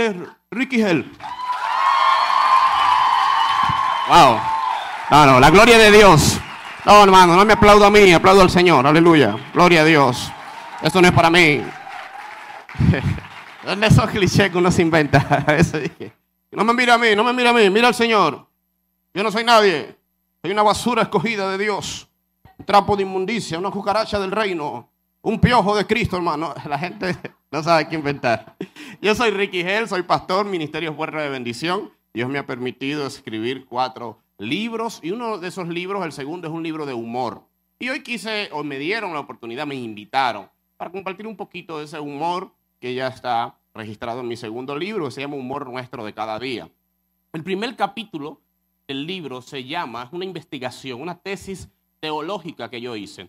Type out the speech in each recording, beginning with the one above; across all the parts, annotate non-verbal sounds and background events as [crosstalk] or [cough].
Es Ricky Hell. Wow. No, no, la gloria de Dios. No, hermano, no me aplaudo a mí, aplaudo al Señor. Aleluya. Gloria a Dios. Esto no es para mí. [laughs] ¿Dónde esos clichés que uno se inventa? [laughs] No me mira a mí, no me mira a mí, mira al Señor. Yo no soy nadie. Soy una basura escogida de Dios. Un trapo de inmundicia, una cucaracha del reino. Un piojo de Cristo, hermano. [laughs] La gente no sabe qué inventar. Yo soy Ricky Hell, soy pastor, Ministerio Fuerza de Bendición. Dios me ha permitido escribir cuatro libros y uno de esos libros, el segundo, es un libro de humor. Y hoy quise, o me dieron la oportunidad, me invitaron para compartir un poquito de ese humor que ya está registrado en mi segundo libro, que se llama Humor Nuestro de cada día. El primer capítulo del libro se llama, una investigación, una tesis teológica que yo hice.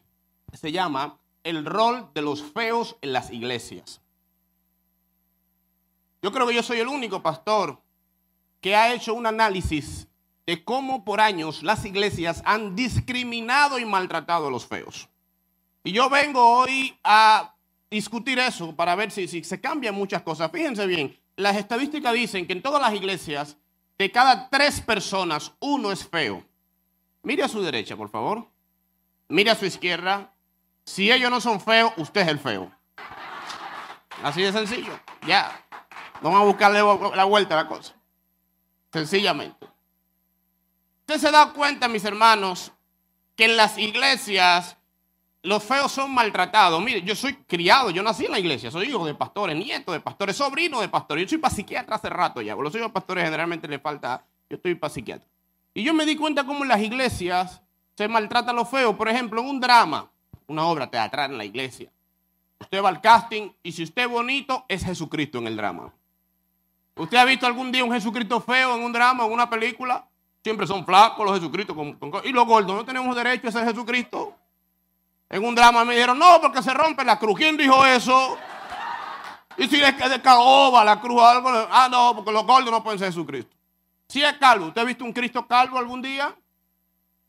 Se llama El rol de los feos en las iglesias. Yo creo que yo soy el único pastor que ha hecho un análisis de cómo por años las iglesias han discriminado y maltratado a los feos. Y yo vengo hoy a discutir eso para ver si, se cambian muchas cosas. Fíjense bien, las estadísticas dicen que en todas las iglesias, de cada tres personas, uno es feo. Mire a su derecha, por favor. Mire a su izquierda. Si ellos no son feos, usted es el feo. Así de sencillo. Ya. Vamos a buscarle la vuelta a la cosa. Sencillamente. Usted se da cuenta, mis hermanos, que en las iglesias los feos son maltratados. Mire, yo soy criado, yo nací en la iglesia, soy hijo de pastores, nieto de pastores, sobrino de pastores. Yo soy psiquiatra hace rato ya. Los hijos de pastores generalmente les falta, yo estoy para psiquiatra. Y yo me di cuenta cómo en las iglesias se maltrata a los feos. Por ejemplo, en un drama, una obra teatral en la iglesia. Usted va al casting y si usted es bonito, es Jesucristo en el drama. ¿Usted ha visto algún día un Jesucristo feo en un drama, en una película? Siempre son flacos los Jesucristos. y los gordos, ¿no tenemos derecho a ser Jesucristo? En un drama me dijeron, no, porque se rompe la cruz. ¿Quién dijo eso? Y si es de caoba la cruz o algo, ah, no, porque los gordos no pueden ser Jesucristo. Si es calvo, ¿usted ha visto un Cristo calvo algún día?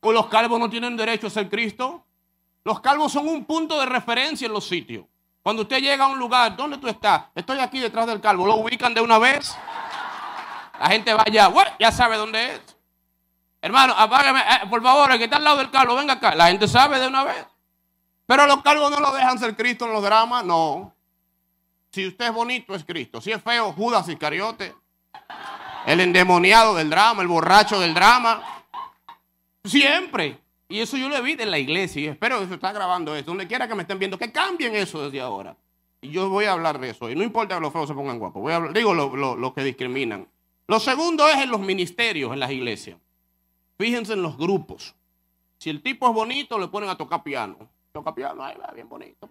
¿O los calvos no tienen derecho a ser Cristo? Los calvos son un punto de referencia en los sitios. Cuando usted llega a un lugar, ¿dónde tú estás? Estoy aquí detrás del calvo. ¿Lo ubican de una vez? La gente va allá, ya sabe dónde es. Hermano, apágame, eh, por favor, el que está al lado del calvo, venga acá. La gente sabe de una vez. Pero los calvos no lo dejan ser Cristo en los dramas, no. Si usted es bonito, es Cristo. Si es feo, Judas Iscariote. El endemoniado del drama, el borracho del drama. Siempre. Y eso yo lo he visto en la iglesia y espero que se está grabando esto. Donde quiera que me estén viendo, que cambien eso desde ahora. Y yo voy a hablar de eso. Y no importa que los feos se pongan guapos. Voy a digo lo, que discriminan. Lo segundo es en los ministerios, en las iglesias. Fíjense en los grupos. Si el tipo es bonito, le ponen a tocar piano. Toca piano, ahí va, bien bonito.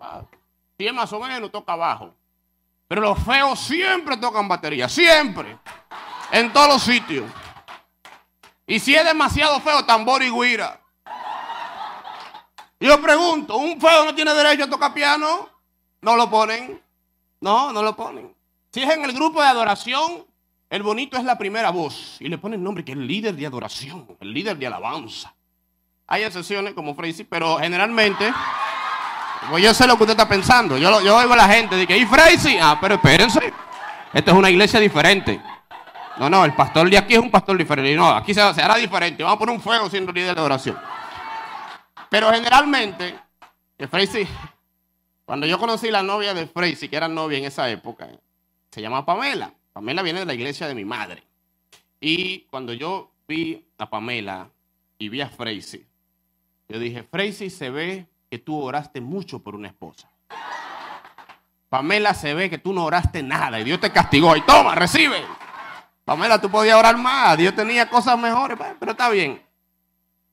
Si es más o menos, toca bajo. Pero los feos siempre tocan batería, siempre. En todos los sitios. Y si es demasiado feo, tambor y guira. Yo pregunto, ¿un feo no tiene derecho a tocar piano? No lo ponen. No, no lo ponen. Si es en el grupo de adoración, el bonito es la primera voz. Y le ponen nombre que es el líder de adoración, el líder de alabanza. Hay excepciones como Freisy, pero generalmente, pues yo sé lo que usted está pensando. Yo, yo oigo a la gente de ¿y Freisy? Ah, pero espérense. Esta es una iglesia diferente. No, no, el pastor de aquí es un pastor diferente. No, aquí se, hará diferente. Vamos a poner un fuego siendo líder de adoración. Pero generalmente, que cuando yo conocí la novia de Freisy, que era novia en esa época, se llama Pamela. Pamela viene de la iglesia de mi madre. Y cuando yo vi a Pamela y vi a Freisy, yo dije, Freisy se ve que tú oraste mucho por una esposa. Pamela se ve que tú no oraste nada y Dios te castigó. Y toma, recibe. Pamela, tú podías orar más. Dios tenía cosas mejores, pero está bien.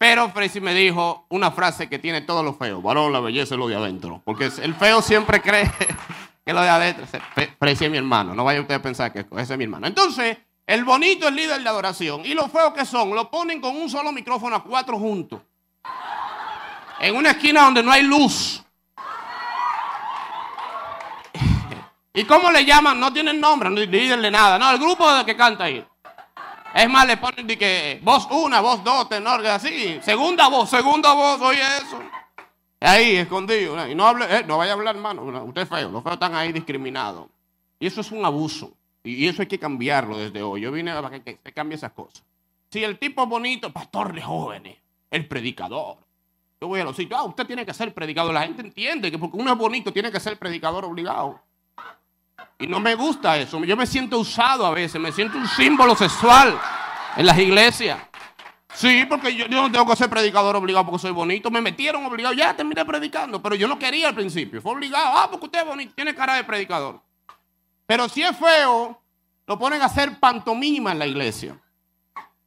Pero Freisy me dijo una frase que tiene todo lo feo. Varón, la belleza es lo de adentro. Porque el feo siempre cree que lo de adentro. Freisy es mi hermano. No vaya usted a pensar que ese es mi hermano. Entonces, el bonito es líder de adoración. Y los feos que son, lo ponen con un solo micrófono a cuatro juntos. En una esquina donde no hay luz. [laughs] ¿Y cómo le llaman? No tienen nombre, no de nada. No, el grupo que canta ahí. Es más, le ponen de que voz una, voz dos, tenor, así. Segunda voz, segunda voz, oye eso. Ahí, escondido. Y no hable, eh, no vaya a hablar, hermano. Usted es feo, los feos están ahí discriminados. Y eso es un abuso. Y eso hay que cambiarlo desde hoy. Yo vine para que se cambie esas cosas. Si el tipo bonito, pastor de jóvenes, el predicador. Yo voy a los sitios, ah, usted tiene que ser predicador. La gente entiende que porque uno es bonito tiene que ser predicador obligado. Y no me gusta eso. Yo me siento usado a veces, me siento un símbolo sexual en las iglesias. Sí, porque yo, no tengo que ser predicador obligado porque soy bonito. Me metieron obligado, ya terminé predicando, pero yo no quería al principio. Fue obligado, ah, porque usted es bonito, tiene cara de predicador. Pero si es feo, lo ponen a hacer pantomima en la iglesia.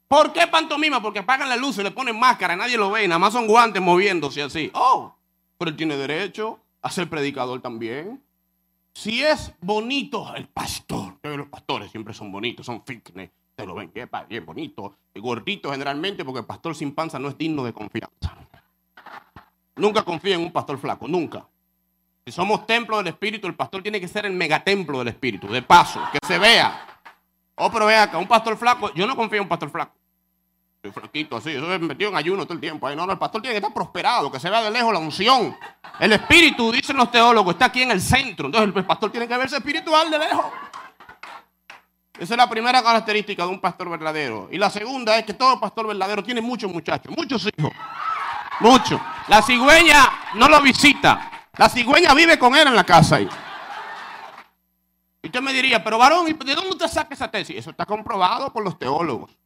¿Por qué pantomima? Porque apagan la luz y le ponen máscara, nadie lo ve, nada más son guantes moviéndose así. Oh, pero él tiene derecho a ser predicador también. Si es bonito el pastor, los pastores siempre son bonitos, son fitness, te lo ven, bien bonito, gordito generalmente, porque el pastor sin panza no es digno de confianza. Nunca confía en un pastor flaco, nunca. Si somos templo del Espíritu, el pastor tiene que ser el megatemplo del Espíritu, de paso, que se vea. Oh, pero vea acá, un pastor flaco, yo no confío en un pastor flaco. Soy flaquito así, eso es metido en ayuno todo el tiempo. no, no, el pastor tiene que estar prosperado, que se vea de lejos la unción. El espíritu, dicen los teólogos, está aquí en el centro. Entonces el pastor tiene que verse espiritual de lejos. Esa es la primera característica de un pastor verdadero. Y la segunda es que todo pastor verdadero tiene muchos muchachos, muchos hijos. Muchos. La cigüeña no lo visita. La cigüeña vive con él en la casa ahí. Y usted me diría, pero varón, ¿de dónde usted saca esa tesis? Eso está comprobado por los teólogos.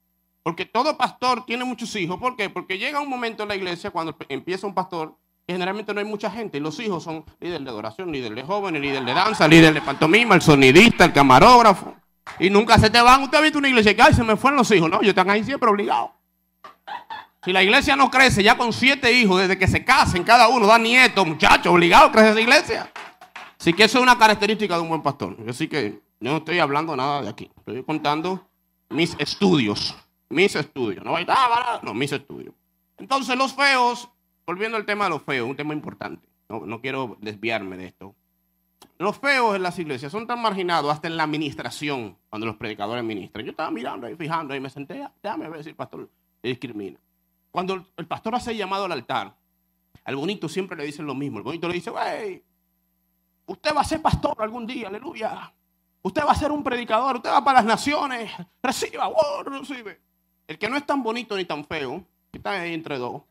Porque todo pastor tiene muchos hijos. ¿Por qué? Porque llega un momento en la iglesia cuando empieza un pastor generalmente no hay mucha gente. Y los hijos son líder de adoración, líder de jóvenes, líder de danza, líder de pantomima, el sonidista, el camarógrafo. Y nunca se te van. Usted ha visto una iglesia que, se me fueron los hijos. No, ellos están ahí siempre obligados. Si la iglesia no crece ya con siete hijos, desde que se casen, cada uno da nietos, muchachos, obligados a crecer esa iglesia. Así que eso es una característica de un buen pastor. Así que yo no estoy hablando nada de aquí. Estoy contando mis estudios mis estudios. No, no, mis estudios. Entonces los feos, volviendo al tema de los feos, un tema importante. No, quiero desviarme de esto. Los feos en las iglesias son tan marginados hasta en la administración, cuando los predicadores ministran. Yo estaba mirando ahí, fijando ahí, me senté, déjame ver si el pastor discrimina. Cuando el pastor hace llamado al altar, al bonito siempre le dicen lo mismo. El bonito le dice, wey, usted va a ser pastor algún día, aleluya. Usted va a ser un predicador, usted va para las naciones, reciba, oh, recibe. El que no es tan bonito ni tan feo, que está ahí entre dos,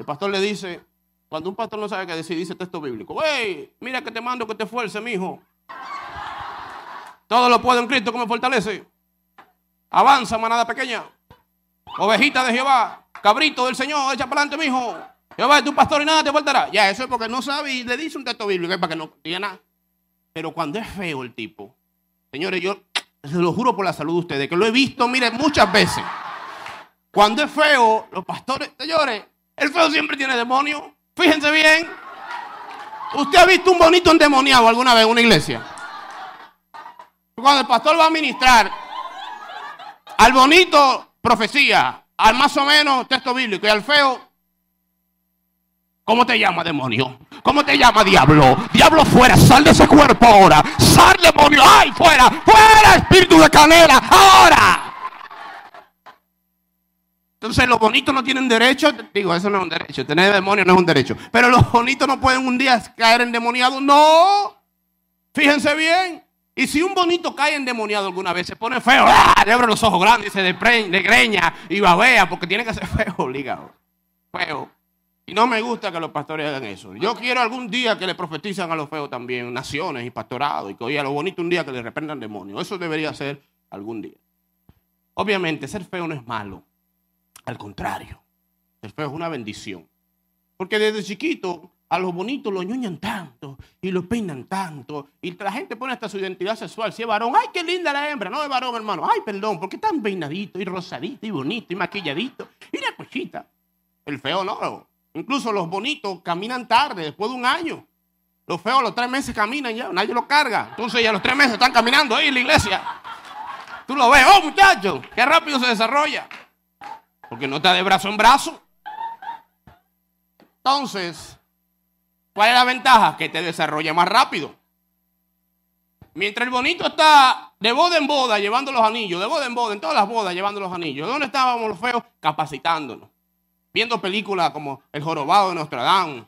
el pastor le dice, cuando un pastor no sabe qué decir, dice texto bíblico, wey, mira que te mando que te fuerce, mi hijo. Todo lo puedo en Cristo que me fortalece. Avanza, manada pequeña. Ovejita de Jehová, cabrito del Señor, echa para adelante, mi hijo. Jehová es tu pastor y nada te faltará. Ya, eso es porque no sabe y le dice un texto bíblico, es para que no diga nada. Pero cuando es feo el tipo, señores, yo se lo juro por la salud de ustedes, que lo he visto, mire, muchas veces. Cuando es feo, los pastores, señores, el feo siempre tiene demonio. Fíjense bien. ¿Usted ha visto un bonito endemoniado alguna vez en una iglesia? Cuando el pastor va a ministrar, al bonito profecía, al más o menos texto bíblico y al feo, ¿cómo te llama demonio? ¿Cómo te llama diablo? Diablo fuera, sal de ese cuerpo ahora. Sal demonio, ay, fuera, fuera espíritu de canela, ahora. Entonces los bonitos no tienen derecho, digo, eso no es un derecho, tener demonio no es un derecho. Pero los bonitos no pueden un día caer endemoniados, no. Fíjense bien. Y si un bonito cae endemoniado alguna vez, se pone feo, ¡ah! le abre los ojos grandes, se greña y babea, porque tiene que ser [laughs] feo, obligado. Feo. Y no me gusta que los pastores hagan eso. Yo quiero algún día que le profetizan a los feos también, naciones y pastorados, y que oye a los bonitos un día que le reprendan demonios. Eso debería ser algún día. Obviamente, ser feo no es malo. Al contrario, el feo es una bendición. Porque desde chiquito a los bonitos lo ñoñan tanto y lo peinan tanto. Y la gente pone hasta su identidad sexual. Si es varón, ¡ay, qué linda la hembra! No es varón, hermano. ¡Ay, perdón! porque tan peinadito y rosadito y bonito y maquilladito? Y una cosita. El feo no. Incluso los bonitos caminan tarde, después de un año. Los feos a los tres meses caminan ya, nadie los carga. Entonces ya a los tres meses están caminando ahí en la iglesia. Tú lo ves, oh muchachos, qué rápido se desarrolla. Porque no está de brazo en brazo. Entonces, ¿cuál es la ventaja? Que te desarrolla más rápido. Mientras el bonito está de boda en boda llevando los anillos, de boda en boda, en todas las bodas llevando los anillos. ¿Dónde estábamos los feos? Capacitándonos. Viendo películas como El Jorobado de Nostradamus,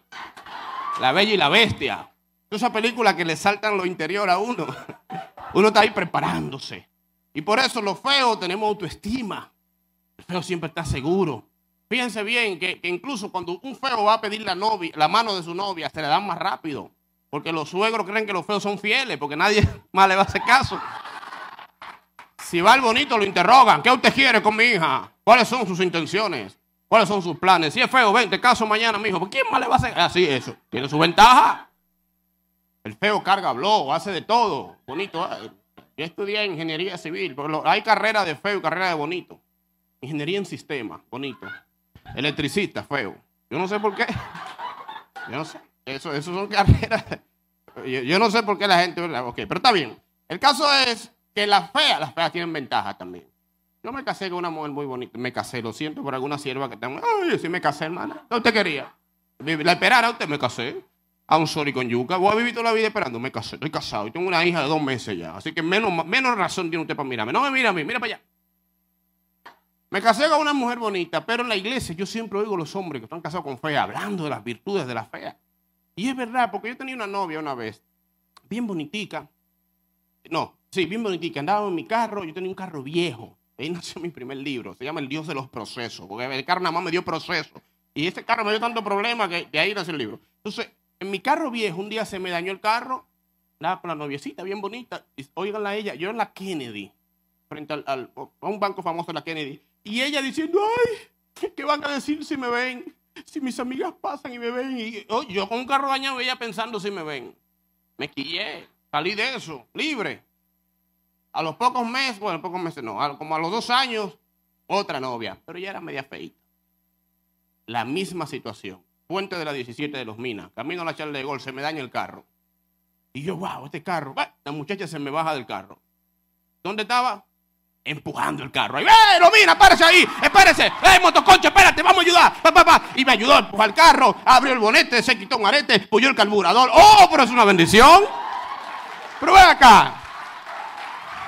La Bella y la Bestia. Esa película que le saltan lo interior a uno. [laughs] Uno está ahí preparándose. Y por eso los feos tenemos autoestima. Feo siempre está seguro. Fíjense bien que, incluso cuando un feo va a pedir la, novia, la mano de su novia, se le dan más rápido. Porque los suegros creen que los feos son fieles, porque nadie [laughs] más le va a hacer caso. Si va el bonito, lo interrogan. ¿Qué usted quiere con mi hija? ¿Cuáles son sus intenciones? ¿Cuáles son sus planes? Si es feo, ven, te caso mañana, mijo. ¿Por quién más le va a hacer? Así, eso. Tiene su ventaja. El feo carga blog, hace de todo. Bonito. ¿eh? Yo estudié ingeniería civil, pero hay carrera de feo y carrera de bonito. Ingeniería en sistema, bonito. Electricista, feo. Yo no sé por qué. Yo no sé. Eso, eso son carreras. Yo, no sé por qué la gente. Ok, pero está bien. El caso es que las feas, las feas tienen ventaja también. Yo me casé con una mujer muy bonita. Me casé, lo siento por alguna sierva que tengo. Ay, sí me casé, hermana. ¿Qué usted quería? La esperara usted, me casé. A un sorry con yuca. Voy a vivir toda la vida esperando. Me casé, estoy casado. Y tengo una hija de dos meses ya. Así que menos, menos razón tiene usted para mirarme. No me mira a mí, mira para allá. Me casé con una mujer bonita, pero en la iglesia yo siempre oigo a los hombres que están casados con fea hablando de las virtudes de la fea. Y es verdad, porque yo tenía una novia una vez, bien bonitica. No, sí, bien bonitica. Andaba en mi carro, yo tenía un carro viejo. Ahí nació mi primer libro, se llama El Dios de los Procesos, porque el carro nada más me dio proceso. Y este carro me dio tanto problema que de ahí nació el libro. Entonces, en mi carro viejo, un día se me dañó el carro, nada, con la noviecita bien bonita. Y, a ella, yo en la Kennedy, frente al, a un banco famoso de la Kennedy. Y ella diciendo, ay, ¿qué van a decir si me ven? Si mis amigas pasan y me ven. Y, yo con un carro dañado, ella pensando si me ven. Me quillé, salí de eso, libre. A los pocos meses, bueno, pocos meses no, como a los dos años, otra novia, pero ya era media feita. La misma situación. Puente de la 17 de los Minas, camino a la charla de gol, se me daña el carro. Y yo, wow, este carro, la muchacha se me baja del carro. ¿Dónde estaba? Empujando el carro. Ahí, ¡Eh, mira, párese ahí! ¡Espérese! ¡Eh, motoconcho, espérate! ¡Vamos a ayudar! Pa, pa. Y me ayudó a empujar el carro, abrió el bonete, se quitó un arete, puyó el carburador. ¡Oh, pero es una bendición! Pero ven acá.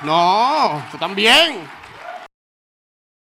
No, eso también.